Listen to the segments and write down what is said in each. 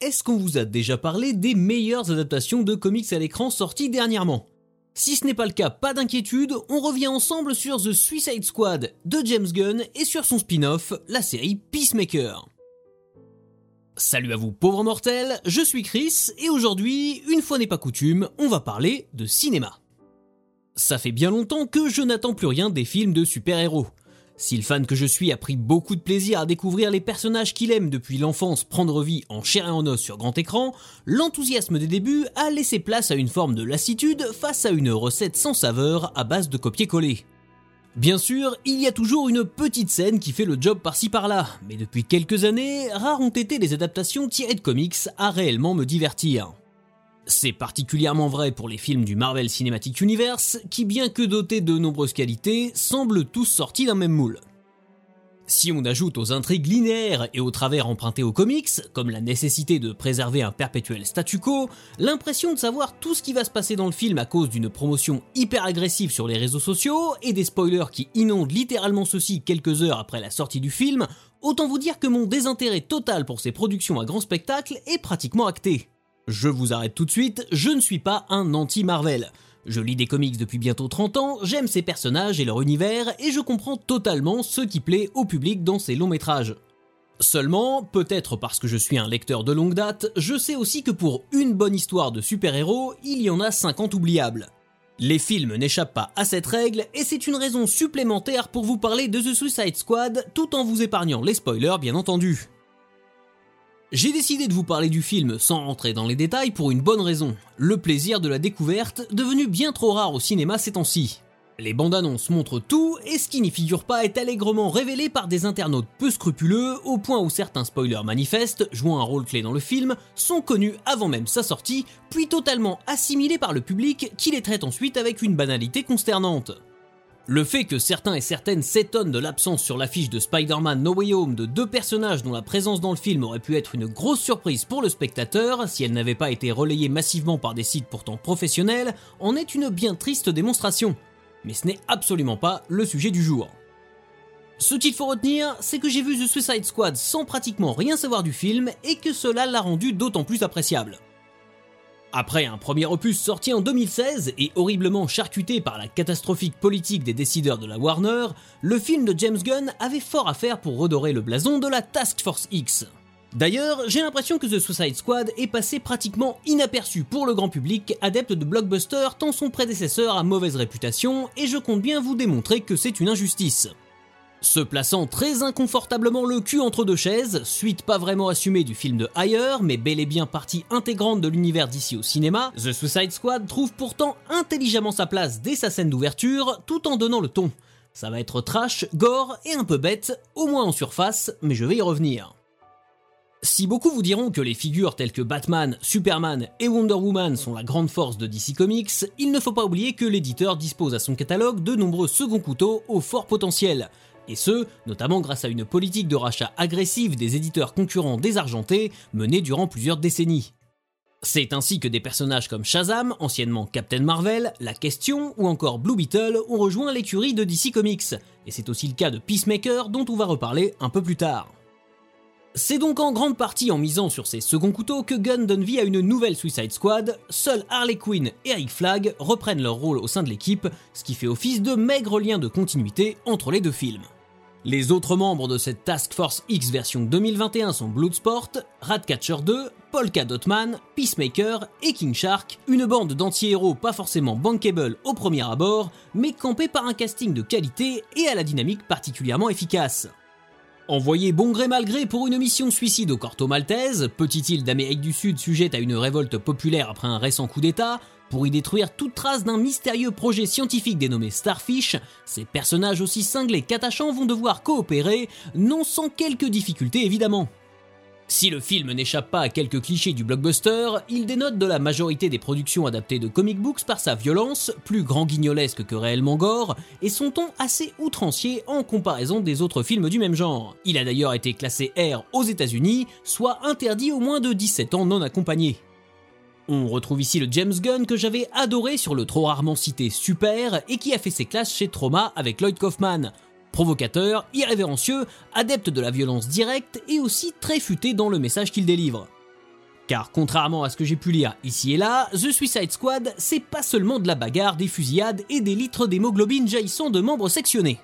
est-ce qu'on vous a déjà parlé des meilleures adaptations de comics à l'écran sorties dernièrement? Si ce n'est pas le cas, pas d'inquiétude, on revient ensemble sur The Suicide Squad de James Gunn et sur son spin-off, la série Peacemaker. Salut à vous pauvres mortels, je suis Chris et aujourd'hui, une fois n'est pas coutume, on va parler de cinéma. Ça fait bien longtemps que je n'attends plus rien des films de super-héros. Si le fan que je suis a pris beaucoup de plaisir à découvrir les personnages qu'il aime depuis l'enfance prendre vie en chair et en os sur grand écran, l'enthousiasme des débuts a laissé place à une forme de lassitude face à une recette sans saveur à base de copier-coller. Bien sûr, il y a toujours une petite scène qui fait le job par-ci par-là, mais depuis quelques années, rares ont été les adaptations tirées de comics à réellement me divertir. C'est particulièrement vrai pour les films du Marvel Cinematic Universe, qui bien que dotés de nombreuses qualités, semblent tous sortis d'un même moule. Si on ajoute aux intrigues linéaires et aux travers empruntés aux comics, comme la nécessité de préserver un perpétuel statu quo, l'impression de savoir tout ce qui va se passer dans le film à cause d'une promotion hyper agressive sur les réseaux sociaux et des spoilers qui inondent littéralement ceci quelques heures après la sortie du film, autant vous dire que mon désintérêt total pour ces productions à grand spectacle est pratiquement acté. Je vous arrête tout de suite, je ne suis pas un anti-Marvel. Je lis des comics depuis bientôt 30 ans, j'aime ces personnages et leur univers, et je comprends totalement ce qui plaît au public dans ces longs métrages. Seulement, peut-être parce que je suis un lecteur de longue date, je sais aussi que pour une bonne histoire de super-héros, il y en a 50 oubliables. Les films n'échappent pas à cette règle, et c'est une raison supplémentaire pour vous parler de The Suicide Squad, tout en vous épargnant les spoilers bien entendu. J'ai décidé de vous parler du film sans rentrer dans les détails pour une bonne raison, le plaisir de la découverte, devenu bien trop rare au cinéma ces temps-ci. Les bandes annonces montrent tout, et ce qui n'y figure pas est allègrement révélé par des internautes peu scrupuleux, au point où certains spoilers manifestes, jouant un rôle clé dans le film, sont connus avant même sa sortie, puis totalement assimilés par le public qui les traite ensuite avec une banalité consternante. Le fait que certains et certaines s'étonnent de l'absence sur l'affiche de Spider-Man No Way Home de deux personnages dont la présence dans le film aurait pu être une grosse surprise pour le spectateur si elle n'avait pas été relayée massivement par des sites pourtant professionnels en est une bien triste démonstration. Mais ce n'est absolument pas le sujet du jour. Ce qu'il faut retenir, c'est que j'ai vu The Suicide Squad sans pratiquement rien savoir du film et que cela l'a rendu d'autant plus appréciable. Après un premier opus sorti en 2016 et horriblement charcuté par la catastrophique politique des décideurs de la Warner, le film de James Gunn avait fort à faire pour redorer le blason de la Task Force X. D'ailleurs, j'ai l'impression que The Suicide Squad est passé pratiquement inaperçu pour le grand public adepte de blockbuster tant son prédécesseur a mauvaise réputation et je compte bien vous démontrer que c'est une injustice. Se plaçant très inconfortablement le cul entre deux chaises, suite pas vraiment assumée du film de Higher, mais bel et bien partie intégrante de l'univers d'ici au cinéma, The Suicide Squad trouve pourtant intelligemment sa place dès sa scène d'ouverture, tout en donnant le ton. Ça va être trash, gore et un peu bête, au moins en surface, mais je vais y revenir. Si beaucoup vous diront que les figures telles que Batman, Superman et Wonder Woman sont la grande force de DC Comics, il ne faut pas oublier que l'éditeur dispose à son catalogue de nombreux seconds couteaux au fort potentiel, et ce, notamment grâce à une politique de rachat agressive des éditeurs concurrents désargentés menée durant plusieurs décennies. C'est ainsi que des personnages comme Shazam, anciennement Captain Marvel, La Question ou encore Blue Beetle ont rejoint l'écurie de DC Comics, et c'est aussi le cas de Peacemaker dont on va reparler un peu plus tard. C'est donc en grande partie en misant sur ces seconds couteaux que Gunn donne vie à une nouvelle Suicide Squad, seuls Harley Quinn et Rick Flag reprennent leur rôle au sein de l'équipe, ce qui fait office de maigre lien de continuité entre les deux films. Les autres membres de cette Task Force X version 2021 sont Bloodsport, Ratcatcher 2, Polka Dotman, Peacemaker et King Shark, une bande d'anti-héros pas forcément bankable au premier abord, mais campée par un casting de qualité et à la dynamique particulièrement efficace. Envoyé bon gré mal gré pour une mission suicide au Corto Maltese, petite île d'Amérique du Sud sujette à une révolte populaire après un récent coup d'État, pour y détruire toute trace d'un mystérieux projet scientifique dénommé Starfish, ces personnages aussi cinglés qu'attachants vont devoir coopérer, non sans quelques difficultés évidemment. Si le film n'échappe pas à quelques clichés du blockbuster, il dénote de la majorité des productions adaptées de comic books par sa violence, plus grand guignolesque que réellement gore, et son ton assez outrancier en comparaison des autres films du même genre. Il a d'ailleurs été classé R aux États-Unis, soit interdit aux moins de 17 ans non accompagnés. On retrouve ici le James Gunn que j'avais adoré sur le trop rarement cité Super et qui a fait ses classes chez Trauma avec Lloyd Kaufman. Provocateur, irrévérencieux, adepte de la violence directe et aussi très futé dans le message qu'il délivre. Car contrairement à ce que j'ai pu lire ici et là, The Suicide Squad, c'est pas seulement de la bagarre, des fusillades et des litres d'hémoglobine jaillissant de membres sectionnés.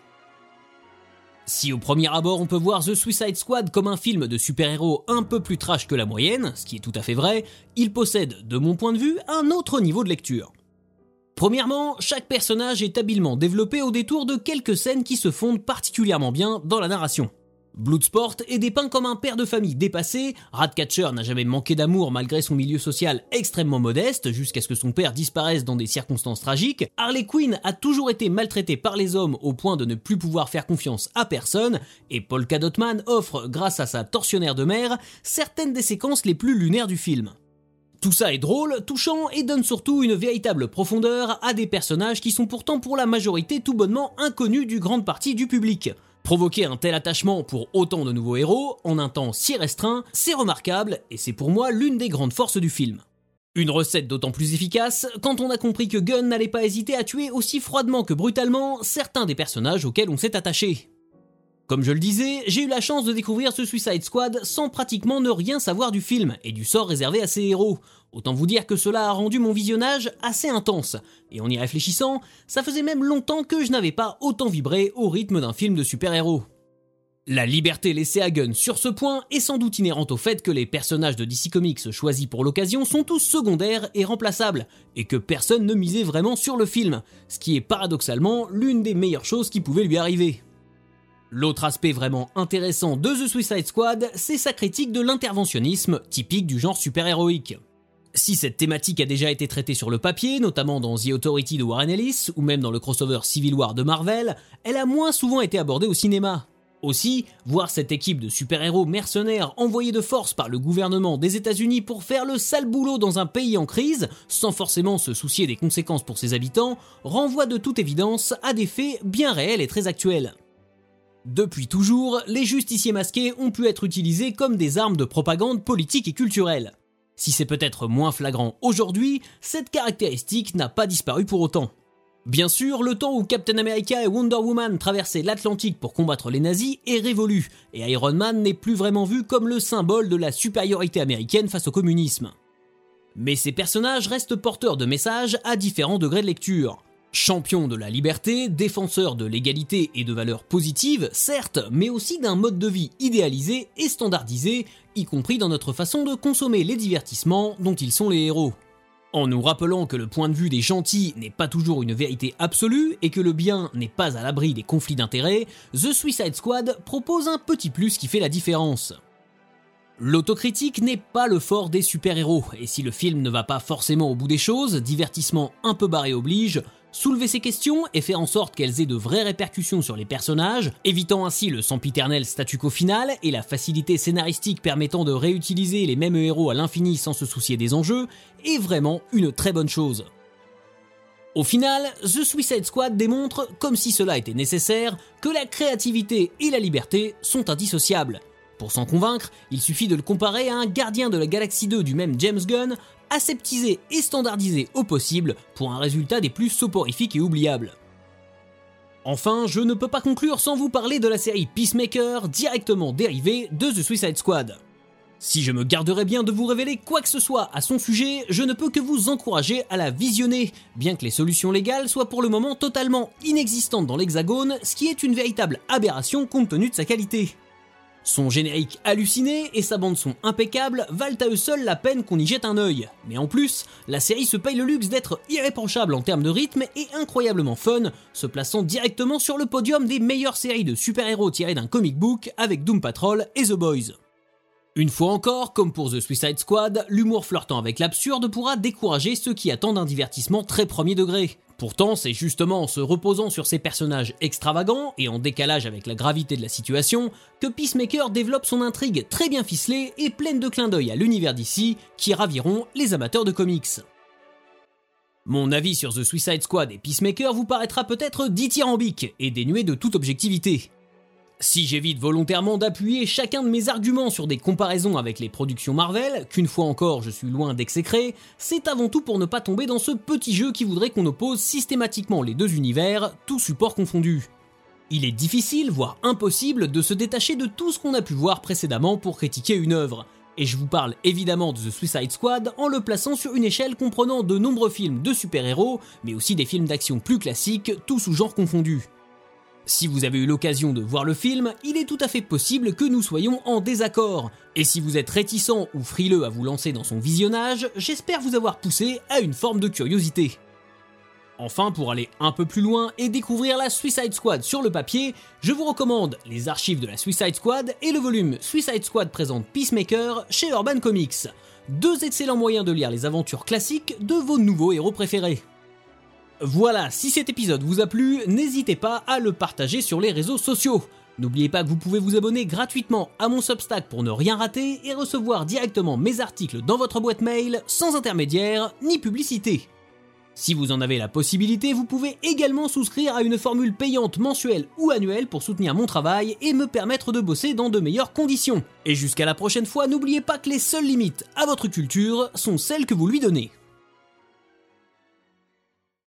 Si au premier abord on peut voir The Suicide Squad comme un film de super-héros un peu plus trash que la moyenne, ce qui est tout à fait vrai, il possède, de mon point de vue, un autre niveau de lecture. Premièrement, chaque personnage est habilement développé au détour de quelques scènes qui se fondent particulièrement bien dans la narration. Bloodsport est dépeint comme un père de famille dépassé, Ratcatcher n'a jamais manqué d'amour malgré son milieu social extrêmement modeste jusqu'à ce que son père disparaisse dans des circonstances tragiques, Harley Quinn a toujours été maltraitée par les hommes au point de ne plus pouvoir faire confiance à personne, et Polka Dotman offre, grâce à sa tortionnaire de mère, certaines des séquences les plus lunaires du film. Tout ça est drôle, touchant et donne surtout une véritable profondeur à des personnages qui sont pourtant pour la majorité tout bonnement inconnus du grande partie du public. Provoquer un tel attachement pour autant de nouveaux héros, en un temps si restreint, c'est remarquable, et c'est pour moi l'une des grandes forces du film. Une recette d'autant plus efficace quand on a compris que Gunn n'allait pas hésiter à tuer aussi froidement que brutalement certains des personnages auxquels on s'est attaché. Comme je le disais, j'ai eu la chance de découvrir ce Suicide Squad sans pratiquement ne rien savoir du film et du sort réservé à ses héros, Autant vous dire que cela a rendu mon visionnage assez intense, et en y réfléchissant, ça faisait même longtemps que je n'avais pas autant vibré au rythme d'un film de super-héros. La liberté laissée à Gunn sur ce point est sans doute inhérente au fait que les personnages de DC Comics choisis pour l'occasion sont tous secondaires et remplaçables, et que personne ne misait vraiment sur le film, ce qui est paradoxalement l'une des meilleures choses qui pouvaient lui arriver. L'autre aspect vraiment intéressant de The Suicide Squad, c'est sa critique de l'interventionnisme, typique du genre super-héroïque. Si cette thématique a déjà été traitée sur le papier, notamment dans The Authority de Warren Ellis, ou même dans le crossover Civil War de Marvel, elle a moins souvent été abordée au cinéma. Aussi, voir cette équipe de super-héros mercenaires envoyés de force par le gouvernement des États-Unis pour faire le sale boulot dans un pays en crise, sans forcément se soucier des conséquences pour ses habitants, renvoie de toute évidence à des faits bien réels et très actuels. Depuis toujours, les justiciers masqués ont pu être utilisés comme des armes de propagande politique et culturelle. Si c'est peut-être moins flagrant aujourd'hui, cette caractéristique n'a pas disparu pour autant. Bien sûr, le temps où Captain America et Wonder Woman traversaient l'Atlantique pour combattre les nazis est révolu, et Iron Man n'est plus vraiment vu comme le symbole de la supériorité américaine face au communisme. Mais ces personnages restent porteurs de messages à différents degrés de lecture. Champion de la liberté, défenseur de l'égalité et de valeurs positives, certes, mais aussi d'un mode de vie idéalisé et standardisé, y compris dans notre façon de consommer les divertissements dont ils sont les héros. En nous rappelant que le point de vue des gentils n'est pas toujours une vérité absolue et que le bien n'est pas à l'abri des conflits d'intérêts, The Suicide Squad propose un petit plus qui fait la différence. L'autocritique n'est pas le fort des super-héros, et si le film ne va pas forcément au bout des choses, divertissement un peu barré oblige, soulever ces questions et faire en sorte qu'elles aient de vraies répercussions sur les personnages, évitant ainsi le sempiternel statu quo final et la facilité scénaristique permettant de réutiliser les mêmes héros à l'infini sans se soucier des enjeux, est vraiment une très bonne chose. Au final, The Suicide Squad démontre, comme si cela était nécessaire, que la créativité et la liberté sont indissociables. Pour s'en convaincre, il suffit de le comparer à un gardien de la galaxie 2 du même James Gunn, aseptisé et standardisé au possible pour un résultat des plus soporifiques et oubliables. Enfin, je ne peux pas conclure sans vous parler de la série Peacemaker, directement dérivée de The Suicide Squad. Si je me garderais bien de vous révéler quoi que ce soit à son sujet, je ne peux que vous encourager à la visionner, bien que les solutions légales soient pour le moment totalement inexistantes dans l'Hexagone, ce qui est une véritable aberration compte tenu de sa qualité. Son générique halluciné et sa bande son impeccable valent à eux seuls la peine qu'on y jette un œil. Mais en plus, la série se paye le luxe d'être irréprochable en termes de rythme et incroyablement fun, se plaçant directement sur le podium des meilleures séries de super-héros tirées d'un comic book avec Doom Patrol et The Boys. Une fois encore, comme pour The Suicide Squad, l'humour flirtant avec l'absurde pourra décourager ceux qui attendent un divertissement très premier degré. Pourtant, c'est justement en se reposant sur ces personnages extravagants et en décalage avec la gravité de la situation que Peacemaker développe son intrigue très bien ficelée et pleine de clins d'œil à l'univers d'ici qui raviront les amateurs de comics. Mon avis sur The Suicide Squad et Peacemaker vous paraîtra peut-être dithyrambique et dénué de toute objectivité. Si j'évite volontairement d'appuyer chacun de mes arguments sur des comparaisons avec les productions Marvel, qu'une fois encore je suis loin d'exécrer, c'est avant tout pour ne pas tomber dans ce petit jeu qui voudrait qu'on oppose systématiquement les deux univers, tout support confondu. Il est difficile, voire impossible, de se détacher de tout ce qu'on a pu voir précédemment pour critiquer une œuvre, Et je vous parle évidemment de The Suicide Squad en le plaçant sur une échelle comprenant de nombreux films de super-héros, mais aussi des films d'action plus classiques, tous sous genres confondus. Si vous avez eu l'occasion de voir le film, il est tout à fait possible que nous soyons en désaccord. Et si vous êtes réticent ou frileux à vous lancer dans son visionnage, j'espère vous avoir poussé à une forme de curiosité. Enfin, pour aller un peu plus loin et découvrir la Suicide Squad sur le papier, je vous recommande les archives de la Suicide Squad et le volume Suicide Squad présente Peacemaker chez Urban Comics. Deux excellents moyens de lire les aventures classiques de vos nouveaux héros préférés. Voilà, si cet épisode vous a plu, n'hésitez pas à le partager sur les réseaux sociaux. N'oubliez pas que vous pouvez vous abonner gratuitement à mon Substack pour ne rien rater et recevoir directement mes articles dans votre boîte mail sans intermédiaire ni publicité. Si vous en avez la possibilité, vous pouvez également souscrire à une formule payante mensuelle ou annuelle pour soutenir mon travail et me permettre de bosser dans de meilleures conditions. Et jusqu'à la prochaine fois, n'oubliez pas que les seules limites à votre culture sont celles que vous lui donnez.